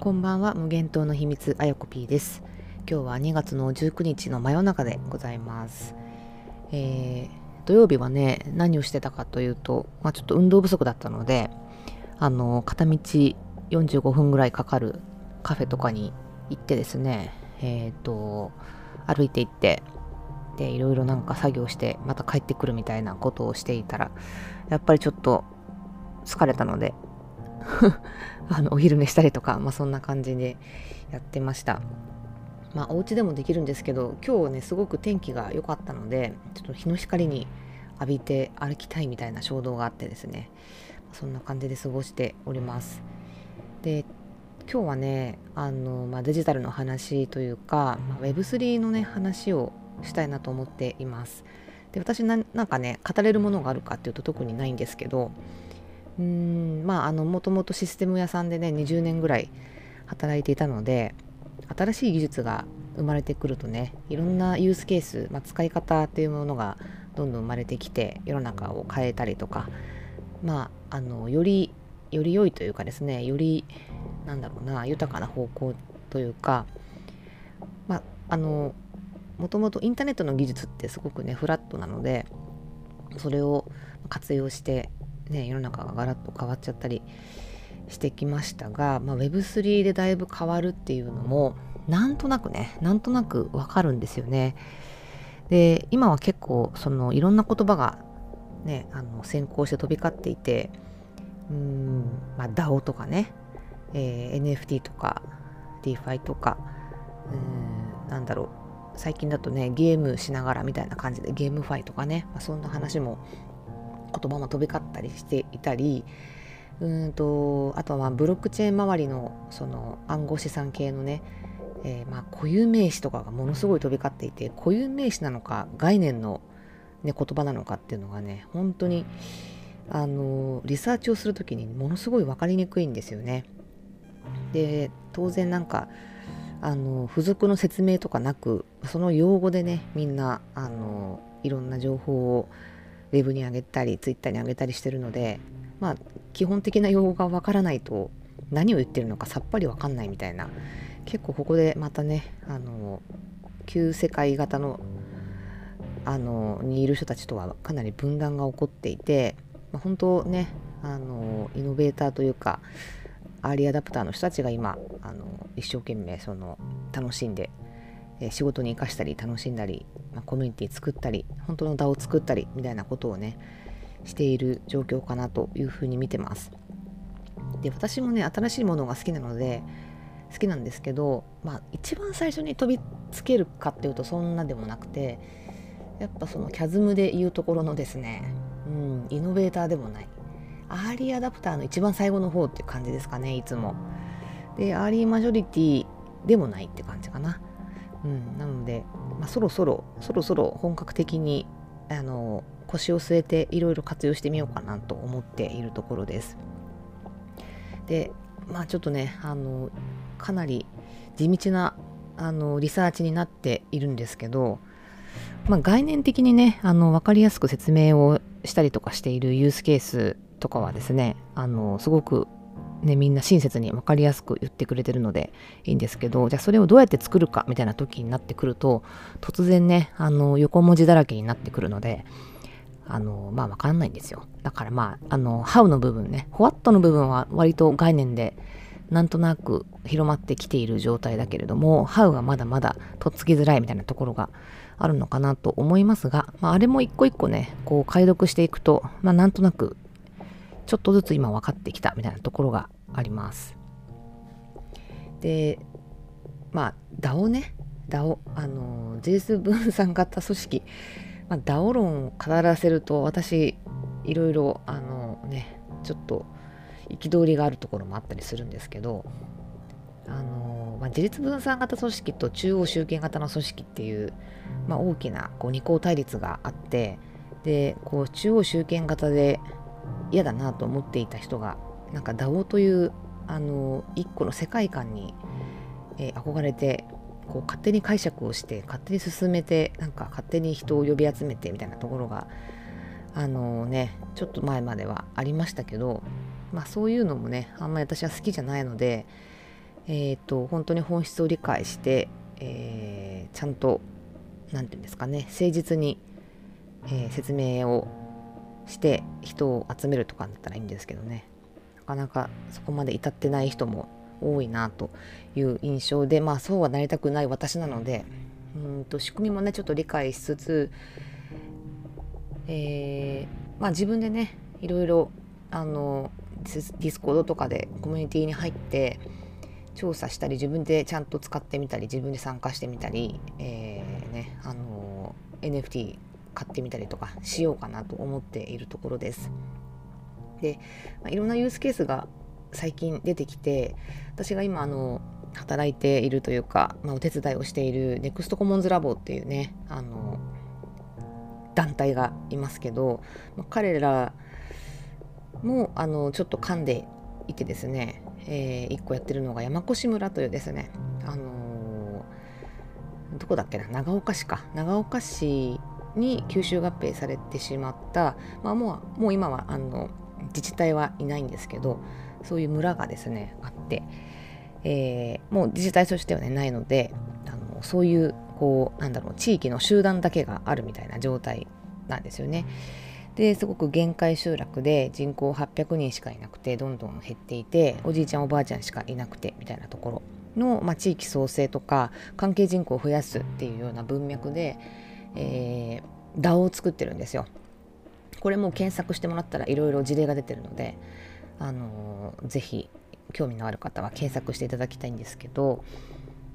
こんばんは。無限島の秘密あやこ P です。今日は2月の19日の真夜中でございます、えー、土曜日はね何をしてたかというと、まあ、ちょっと運動不足だったのであの片道45分ぐらいかかるカフェとかに行ってですねえっ、ー、と歩いて行ってでいろいろなんか作業してまた帰ってくるみたいなことをしていたらやっぱりちょっと疲れたので あのお昼寝したりとか、まあ、そんな感じでやってました。まあ、お家でもできるんですけど今日ねすごく天気が良かったのでちょっと日の光に浴びて歩きたいみたいな衝動があってですね。そんな感じで過ごしております。で今日はねあの、まあ、デジタルの話というか、まあ、Web3 のね話をしたいなと思っています。で私なんかね語れるものがあるかっていうと特にないんですけどうんまああのもともとシステム屋さんでね20年ぐらい働いていたので新しい技術が生まれてくるとねいろんなユースケース、まあ、使い方っていうものがどんどん生まれてきて世の中を変えたりとかまああのよりより良いというかですねよりなんだろうな豊かな方向というかまああのもともとインターネットの技術ってすごくねフラットなのでそれを活用してね、世の中がガラッと変わっちゃったりしてきましたが、まあ、Web3 でだいぶ変わるっていうのもなんとなくねなんとなくわかるんですよね。で今は結構そのいろんな言葉がねあの先行して飛び交っていてうん、まあ、DAO とかね、えー、NFT とか DeFi とかうんなんだろう最近だとねゲームしながらみたいな感じでゲームファイとかね、まあ、そんな話も言葉も飛び交ったりしていたりうんとあとはブロックチェーン周りのその暗号資産系のね、えー、まあ固有名詞とかがものすごい飛び交っていて固有名詞なのか概念の、ね、言葉なのかっていうのがね本当にあのリサーチをする時にものすごい分かりにくいんですよね。で当然なんかあの付属の説明とかなくその用語でねみんなあのいろんな情報をウェブに上げたりツイッターに上げたりしてるのでまあ基本的な用語がわからないと何を言ってるのかさっぱりわかんないみたいな。結構ここでまたねあの旧世界型のあのにいる人たちとはかなり分断が起こっていて、まあ、本当ねあのイノベーターというかアーリーアダプターの人たちが今あの一生懸命その楽しんでえ仕事に生かしたり楽しんだり、ま、コミュニティ作ったり本当の DAO を作ったりみたいなことをねしている状況かなというふうに見てます。で私もね新しいものが好きなので好きなんですけど、まあ、一番最初に飛びつけるかっていうとそんなでもなくてやっぱそのキャズムで言うところのですね、うん、イノベーターでもない。アーリーアダプターの一番最後の方っていう感じですかねいつも。でアーリーマジョリティでもないって感じかな。うん、なので、まあ、そろそろそろそろ本格的にあの腰を据えていろいろ活用してみようかなと思っているところです。でまあちょっとねあのかなり地道なあのリサーチになっているんですけど、まあ、概念的にねあの分かりやすく説明をしたりとかしているユースケースとかはですねあのすごくね、みんな親切に分かりやすく言ってくれてるのでいいんですけどじゃあそれをどうやって作るかみたいな時になってくると突然ねあの横文字だらけになってくるのであのまあ分かんないんですよ。だからまああの How の部分ね What の部分は割と概念でなんとなく広まってきている状態だけれども How がまだまだとっつきづらいみたいなところがあるのかなと思いますが、まあ、あれも一個一個ねこう解読していくと、まあ、なんとなくちょっとずつ今分かってきたみたいなところがあります。でまあ DAO ね DAO あの JS 分散型組織、まあ、DAO 論を語らせると私いろいろあのねちょっと憤りがあるところもあったりするんですけどあの、まあ、自立分散型組織と中央集権型の組織っていう、まあ、大きなこう二項対立があってでこう中央集権型で嫌だなと思っていた人がなんか DAO というあの一個の世界観に、えー、憧れてこう勝手に解釈をして勝手に進めてなんか勝手に人を呼び集めてみたいなところがあのねちょっと前まではありましたけどまあそういうのもねあんまり私は好きじゃないので、えーと、本当に本質を理解して、えー、ちゃんと何て言うんですかね誠実に、えー、説明をして人を集めるとかだったらいいんですけどね。なかなかそこまで至ってない人も多いなという印象でまあそうはなりたくない私なのでうんと仕組みもねちょっと理解しつつ、えー、まあ、自分でねいろいろあのディスコードとかでコミュニティに入って調査したり自分でちゃんと使ってみたり自分で参加してみたり、えー、ねあの NFT 買ってみたりとかしようかなと思っているところです。で、まあ、いろんなユースケースが最近出てきて私が今あの働いているというか、まあ、お手伝いをしているネクストコモンズラボっていうねあの団体がいますけど、まあ、彼らもあのちょっと噛んでいてですね、えー、1個やってるのが山越村というですね、あのー、どこだっけな長岡市か長岡市に吸収合併されてしまった、まあ、もうもう今はあの自治体はいないんですけどそういう村がですねあって、えー、もう自治体としてはねないのであのそういうこうなんだろう地域の集団だけがあるみたいな状態なんですよね。ですごく限界集落で人口800人しかいなくてどんどん減っていておじいちゃんおばあちゃんしかいなくてみたいなところの、まあ、地域創生とか関係人口を増やすっていうような文脈で、えー、DAO を作ってるんですよ。これも検索してもらったらいろいろ事例が出てるので、あのー、ぜひ興味のある方は検索していただきたいんですけど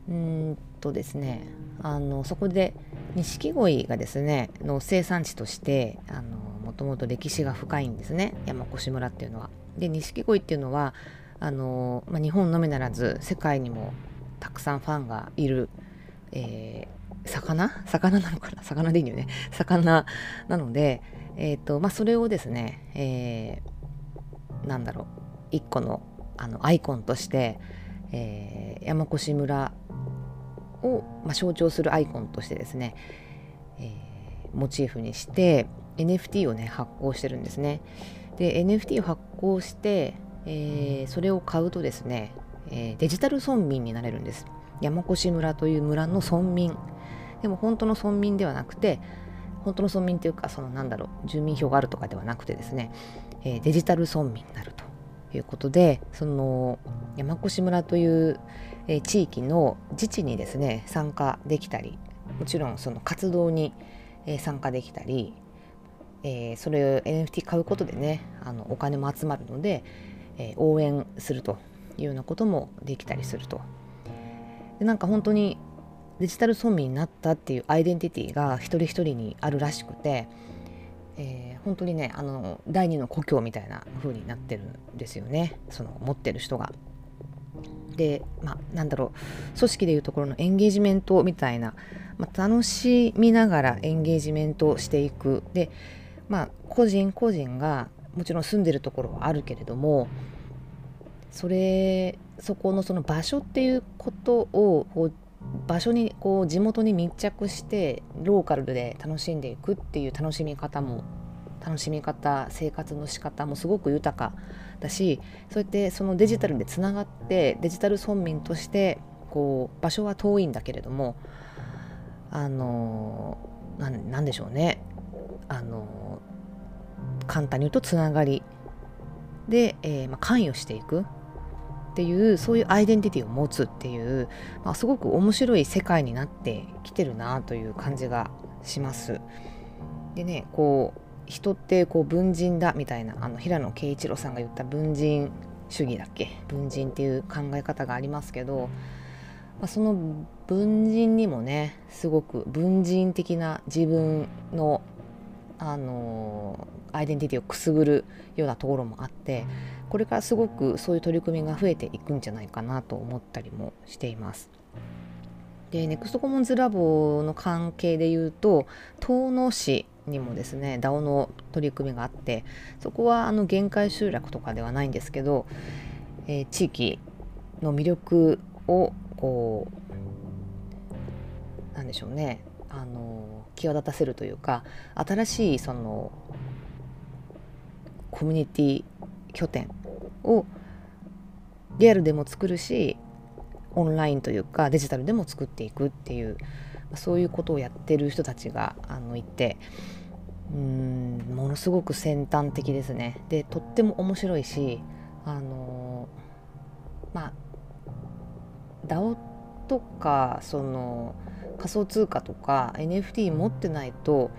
うんとですねあのそこで錦鯉がですねの生産地としてあのもともと歴史が深いんですね山越村っていうのは。で錦鯉っていうのはあの、まあ、日本のみならず世界にもたくさんファンがいる、えー、魚？魚なのかな？魚でいいよね魚なので、えーとまあ、それをですね、えー、なんだろう一個のあのアイコンとして、えー、山越村を、まあ、象徴するアイコンとしてですね、えー、モチーフにして NFT をね発行してるんですね。で NFT を発行して、えー、それを買うとですね、え、デジタル村民になれるんです。山越村という村の村民。でも本当の村民ではなくて本当の村民っていうかそのなんだろう住民票があるとかではなくてですね、えー、デジタル村民になるということでその山越村という、えー、地域の自治にですね参加できたりもちろんその活動に、えー、参加できたりえー、それを NFT 買うことでねあのお金も集まるので、えー、応援するというようなこともできたりすると。でなんか本当にデジタル村民になったっていうアイデンティティが一人一人にあるらしくて、えー、本当にねあの第二の故郷みたいな風になってるんですよね。その持ってる人が。でまあなんだろう。組織でいうところのエンゲージメントみたいな、まあ、楽しみながらエンゲージメントしていく。でまあ個人個人がもちろん住んでるところはあるけれどもそれそこのその場所っていうことをこう場所にこう地元に密着してローカルで楽しんでいくっていう楽しみ方も楽しみ方生活の仕方もすごく豊かだしそうやってそのデジタルでつながってデジタル村民としてこう場所は遠いんだけれどもあのなんでしょうね。あの簡単に言うとつながりで、えー、まあ、関与していく。っていうそういうアイデンティティを持つっていう、まあ、すごく面白い世界になってきてるなという感じがします。でねこう人ってこう文人だみたいなあの平野啓一郎さんが言った文人主義だっけ？文人っていう考え方がありますけど、まあ、その文人にもねすごく文人的な自分のあのアイデンティティをくすぐるようなところもあってこれからすごくそういう取り組みが増えていくんじゃないかなと思ったりもしています。でネクストコモンズラボの関係でいうと遠野市にもですね DAO の取り組みがあってそこはあの限界集落とかではないんですけど、えー、地域の魅力をこうなんでしょうねあの際立たせるというか新しいそのコミュニティ拠点をリアルでも作るしオンラインというかデジタルでも作っていくっていうそういうことをやってる人たちがあのいてうんものすごく先端的ですね。でとっても面白いしあのまあ DAO とかその仮想通貨とか NFT 持ってないと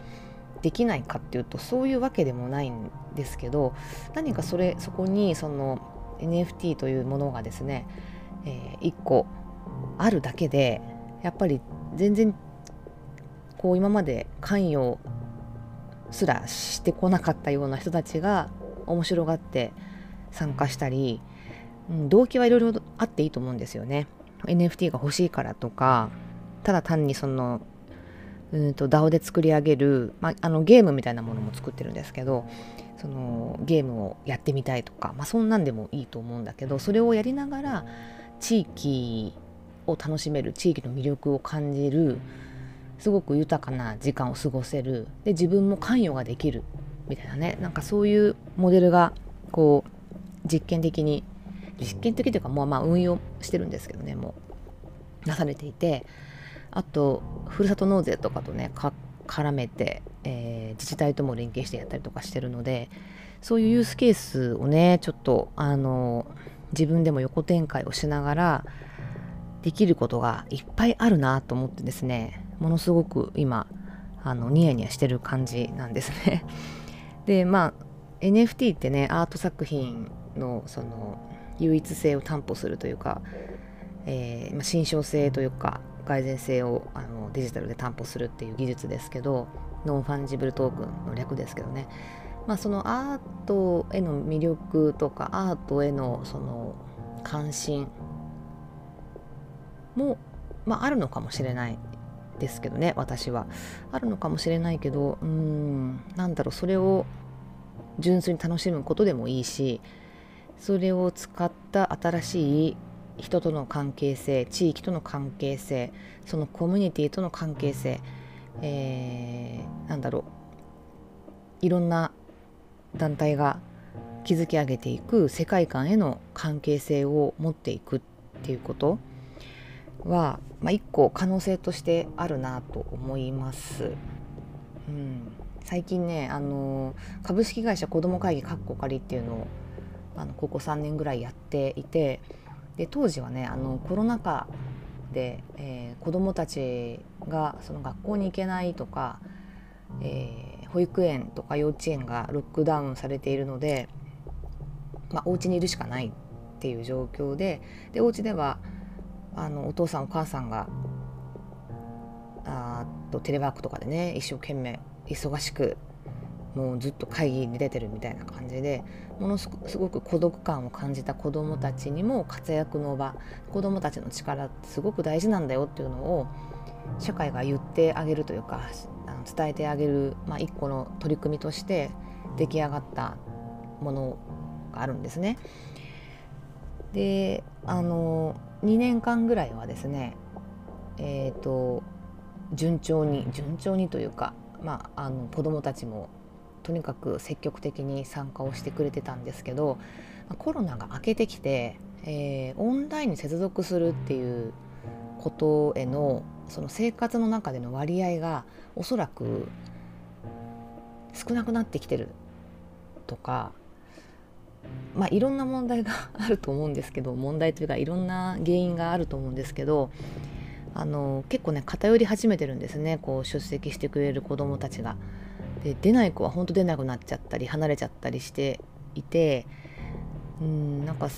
できないかっていうとそういうわけでもないんですけど何かそれそこにその NFT というものがですね、えー、1個あるだけでやっぱり全然こう今まで関与すらしてこなかったような人たちが面白がって参加したり、うん、動機はいろいろあっていいと思うんですよね。NFT が欲しいからとかただ単にそのうんと DAO で作り上げる、まあ、あのゲームみたいなものも作ってるんですけどそのゲームをやってみたいとか、まあ、そんなんでもいいと思うんだけどそれをやりながら地域を楽しめる地域の魅力を感じるすごく豊かな時間を過ごせるで自分も関与ができるみたいなね。なんかそういうモデルがこう実験的に実験的というかもうまあ運用してるんですけどねもう出されていてあとふるさと納税とかとね絡めて、えー、自治体とも連携してやったりとかしてるのでそういうユースケースをねちょっとあの自分でも横展開をしながらできることがいっぱいあるなと思ってですねものすごく今あのニヤニヤしてる感じなんですね。でまあ NFT ってねアート作品のその唯一性を担保するというか、えー、まあ、真正性というか改ざん性をあのデジタルで担保するっていう技術ですけどノンファンジブルトークンの略ですけどね、まあ、そのアートへの魅力とかアートへのその関心も、まあ、あるのかもしれないですけどね私は。あるのかもしれないけどうんなんだろうそれを純粋に楽しむことでもいいしそれを使った新しい人との関係性地域との関係性そのコミュニティとの関係性、えー、なんだろういろんな団体が築き上げていく世界観への関係性を持っていくっていうことは、まあ、一個可能性としてあるなと思います。うん、最近ねあの株式会社子ども会議かっこかりっていうのをあのここ3年ぐらいやっていてで当時はねあのコロナ禍で、えー、子どもたちがその学校に行けないとか、えー、保育園とか幼稚園がロックダウンされているので、まあ、お家にいるしかないっていう状況ででお家ではあのお父さんお母さんがあとテレワークとかでね一生懸命忙しくもうずっと会議に出てるみたいな感じでものすごく孤独感を感じた子どもたちにも活躍の場子どもたちの力ってすごく大事なんだよっていうのを社会が言ってあげるというか伝えてあげる、まあ、一個の取り組みとして出来上がったものがあるんですね。であの2年間ぐらいはですねえっ、ー、と順調に順調にというか、まあ、あの子どもたちもとにかく積極的に参加をしてくれてたんですけどコロナが明けてきて、えー、オンラインに接続するっていうことへのその生活の中での割合がおそらく少なくなってきてるとかまあいろんな問題があると思うんですけど問題というかいろんな原因があると思うんですけどあの結構ね偏り始めてるんですねこう出席してくれる子どもたちが。で出ない子は本当出なくなっちゃったり離れちゃったりしていてうんなんか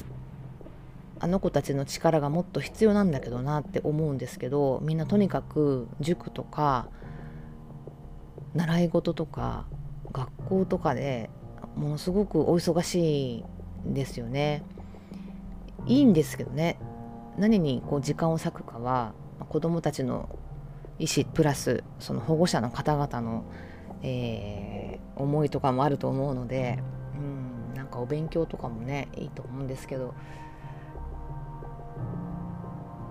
あの子たちの力がもっと必要なんだけどなって思うんですけどみんなとにかく塾とか習い事とか学校とかでものすごくお忙しいんですよね。いいんですけどね何にこう時間を割くかは子どもたちの意思プラスその保護者の方々のえー、思いとかもあると思うので、うん、なんかお勉強とかもねいいと思うんですけど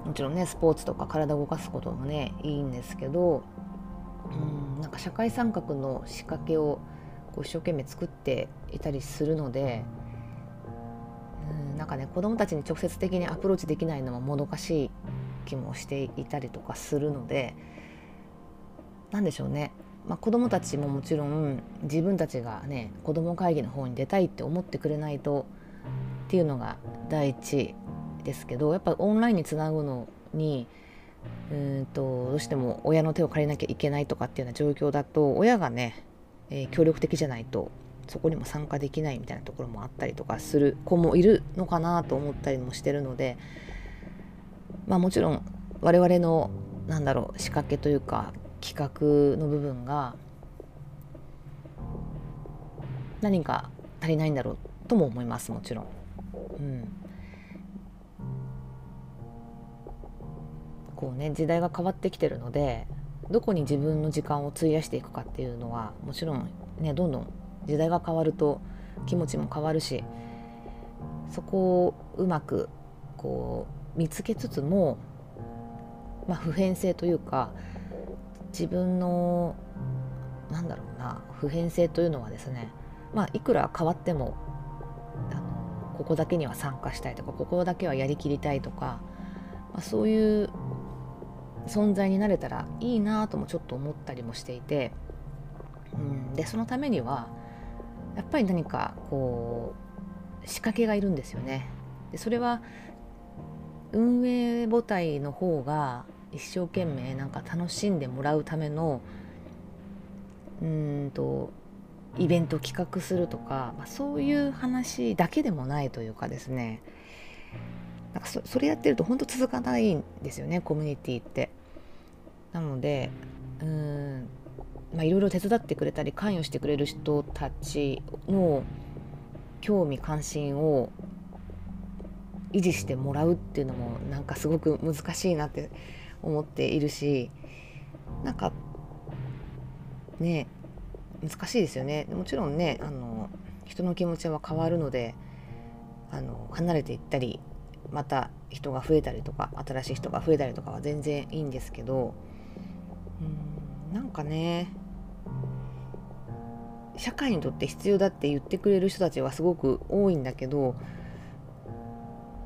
もちろんねスポーツとか体を動かすこともねいいんですけど、うん、なんか社会参画の仕掛けをこう一生懸命作っていたりするのでうんなんかね子どもたちに直接的にアプローチできないのももどかしい気もしていたりとかするので何でしょうね、まあ、子どもたちももちろん自分たちがね子ども会議の方に出たいって思ってくれないとっていうのが第一ですけどやっぱオンラインにつなぐのにうんとどうしても親の手を借りなきゃいけないとかっていうような状況だと親がね、えー、協力的じゃないとそこにも参加できないみたいなところもあったりとかする子もいるのかなと思ったりもしてるのでまあもちろん我々のなんだろう仕掛けというか企画の部分が何か足りないんだろうとも思いますもちろん。うん、こうね時代が変わってきてるのでどこに自分の時間を費やしていくかっていうのはもちろんねどんどん時代が変わると気持ちも変わるしそこをうまくこう見つけつつも、まあ、普遍性というか自分のなんだろうな普遍性というのはですねまあいくら変わってもあのここだけには参加したいとかここだけはやりきりたいとか、まあ、そういう存在になれたらいいなともちょっと思ったりもしていて、うん、でそのためにはやっぱり何かこう仕掛けがいるんですよね。でそれは運営母体の方が一生懸命なんか楽しんでもらうためのうんとイベント企画するとか、まあ、そういう話だけでもないというかですねなんかそそれやってると本当続かないんですよねコミュニティって。なのでうんまあ、いろいろ手伝ってくれたり関与してくれる人たちの興味関心を維持してもらうっていうのもなんかすごく難しいなって思っているしなんかね難しいですよね。もちろんねあの人の気持ちは変わるのであの離れていったりまた人が増えたりとか新しい人が増えたりとかは全然いいんですけどうんなんかね社会にとって必要だって言ってくれる人たちはすごく多いんだけど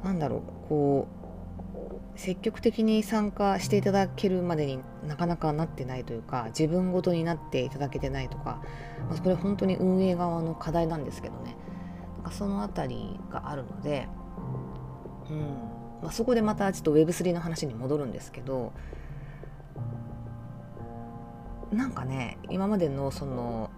なんだろうこう積極的に参加していただけるまでになかなかなってないというか自分ごとになっていただけてないとか、まあ、これ本当に運営側の課題なんですけどね。なんかその辺りがあるので、うん。まあ、そこでまたちょっと Web3 の話に戻るんですけどなんかね今までのその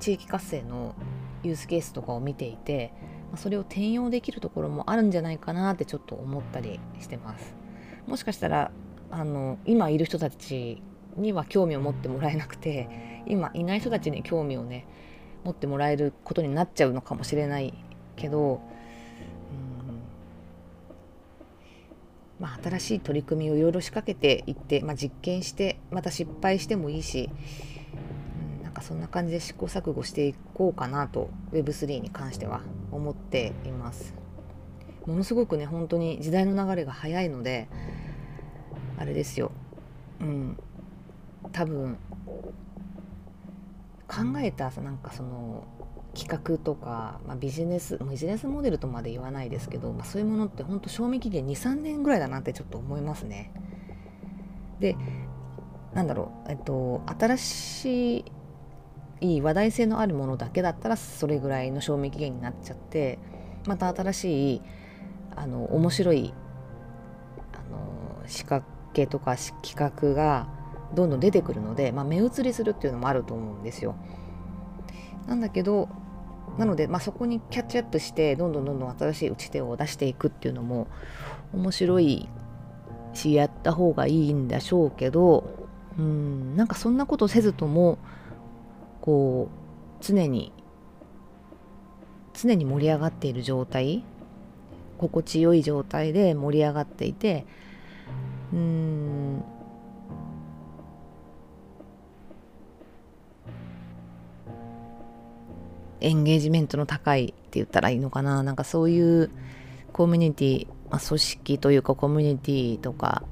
地域活性のユースケースとかを見ていてそれを転用できるところもあるんじゃないかなってちょっと思ったりしてます。もしかしたらあの今いる人たちには興味を持ってもらえなくて今いない人たちに興味をね持ってもらえることになっちゃうのかもしれないけど、まあ、新しい取り組みをいろいろ仕掛けていって、まあ、実験してまた失敗してもいいし、うん、なんかそんな感じで試行錯誤していこうかなと Web3 に関しては思っています。ものすごくね本当に時代の流れが早いのであれですようん多分考えたなんかその企画とか、まあ、ビジネスビジネスモデルとまで言わないですけど、まあ、そういうものって本当賞味期限23年ぐらいだなってちょっと思いますね。でなんだろうえっと新しい話題性のあるものだけだったらそれぐらいの賞味期限になっちゃってまた新しいあの面白いあの仕掛けとか企画がどんどん出てくるので、まあ、目移りするっていうのもあると思うんですよ。なんだけどなので、まあ、そこにキャッチアップしてどんどんどんどん新しい打ち手を出していくっていうのも面白いしやった方がいいんでしょうけどうんなんかそんなことせずともこう常に常に盛り上がっている状態心地よい状態で盛り上がっていてうん。エンゲージメントの高いって言ったらいいのかな。なんかそういうコミュニティ、まあ、組織というかコミュニティとか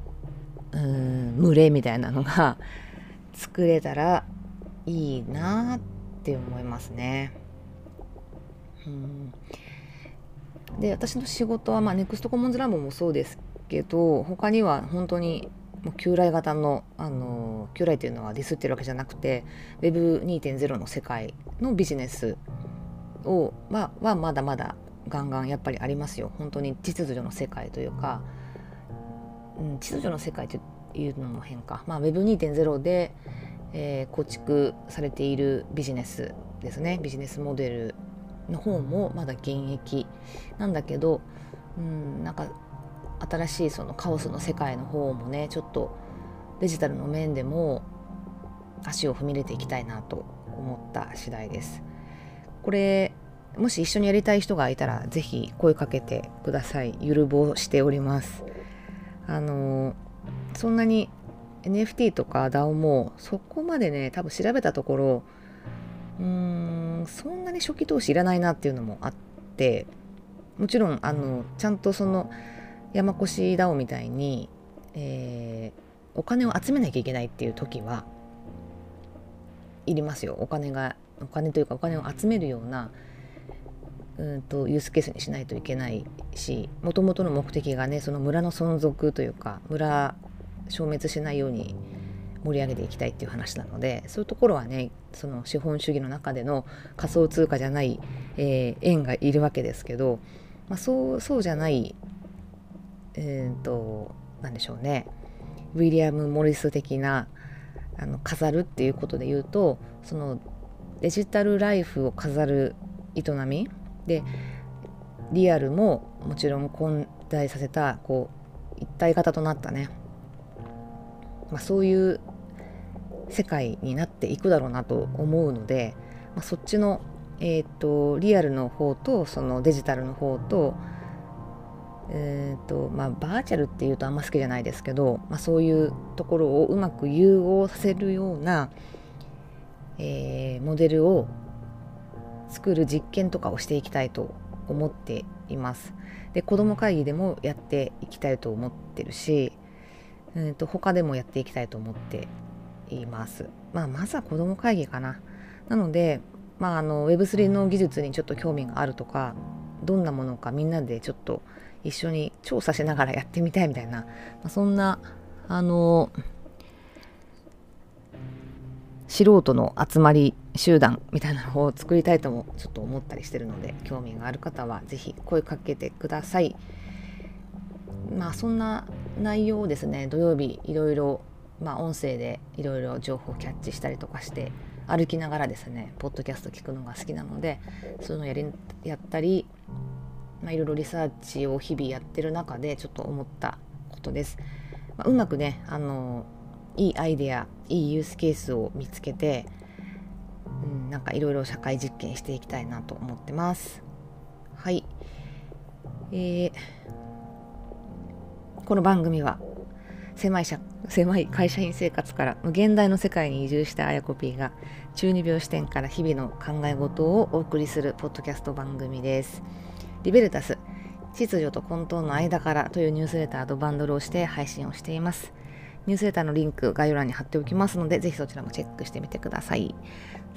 うん群れみたいなのが 作れたらいいなって思いますね。うん。で私の仕事は、まあ、ネクストコモンズラボもそうですけど他には本当にもう旧来型のあの旧来というのはディスってるわけじゃなくて Web2.0 の世界のビジネスをははまだまだガンガンやっぱりありますよ。本当に秩序の世界というか、うん、秩序の世界というのも変か、まあ、Web2.0 で、えー、構築されているビジネスですね。ビジネスモデルの方もまだ現役なんだけど、うん、なんか新しいそのカオスの世界の方もねちょっとデジタルの面でも足を踏み入れていきたいなと思った次第です。これもし一緒にやりたい人がいたら是非声かけてください。ゆるぼうしております。あのそんなに NFT とか DAO もそこまでね多分調べたところうーんそんなに初期投資いらないなっていうのもあってもちろんあのちゃんとその山越 DAO みたいに、えー、お金を集めなきゃいけないっていう時はいりますよ。お金がお金というかお金を集めるようなうんとユースケースにしないといけないしもともとの目的がねその村の存続というか村消滅しないように盛り上げていきたいっていう話なのでそういうところはねその資本主義の中での仮想通貨じゃない、えー、円がいるわけですけど、まあ、そうそうじゃないえーと、何でしょうねウィリアム・モリス的なあの飾るっていうことで言うとそのデジタルライフを飾る営みでリアルももちろん混在させたこう一体型となったね、まあ、そういう世界になっていくだろうなと思うので、まあ、そっちの、えーとリアルの方とそのデジタルの方とえーとまあ、バーチャルっていうとあんま好きじゃないですけど、まあ、そういうところをうまく融合させるような、えー、モデルを作る実験とかをしていきたいと思っています。で子ども会議でもやっていきたいと思ってるし、えー、と他でもやっていきたいと思っています。まあ、まずは子ども会議かな。なので、まあ、あの Web3 の技術にちょっと興味があるとかどんなものかみんなでちょっと一緒に調査しながらやってみたいみたいな、まあ、そんなあの素人の集まり集団みたいなのを作りたいともちょっと思ったりしてるので興味がある方は是非声かけてくださいまあそんな内容をですね土曜日いろいろまあ音声でいろいろ情報をキャッチしたりとかして歩きながらですねポッドキャスト聞くのが好きなのでそういうのやりやったりまあ、いろいろリサーチを日々やってる中でちょっと思ったことです。まあ、うまくねあのいいアイデアいいユースケースを見つけて、うん、なんかいろいろ社会実験していきたいなと思ってます。はい、えー、この番組は狭い社狭い会社員生活から現代の世界に移住したあやこ P が中二病視点から日々の考え事をお送りするポッドキャスト番組です。リベルタス秩序と混沌の間からというニュースレターとバンドルをして配信をしています。ニュースレターのリンク概要欄に貼っておきますので、ぜひそちらもチェックしてみてください。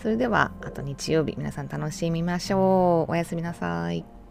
それでは、あと日曜日、皆さん楽しみましょう。おやすみなさい。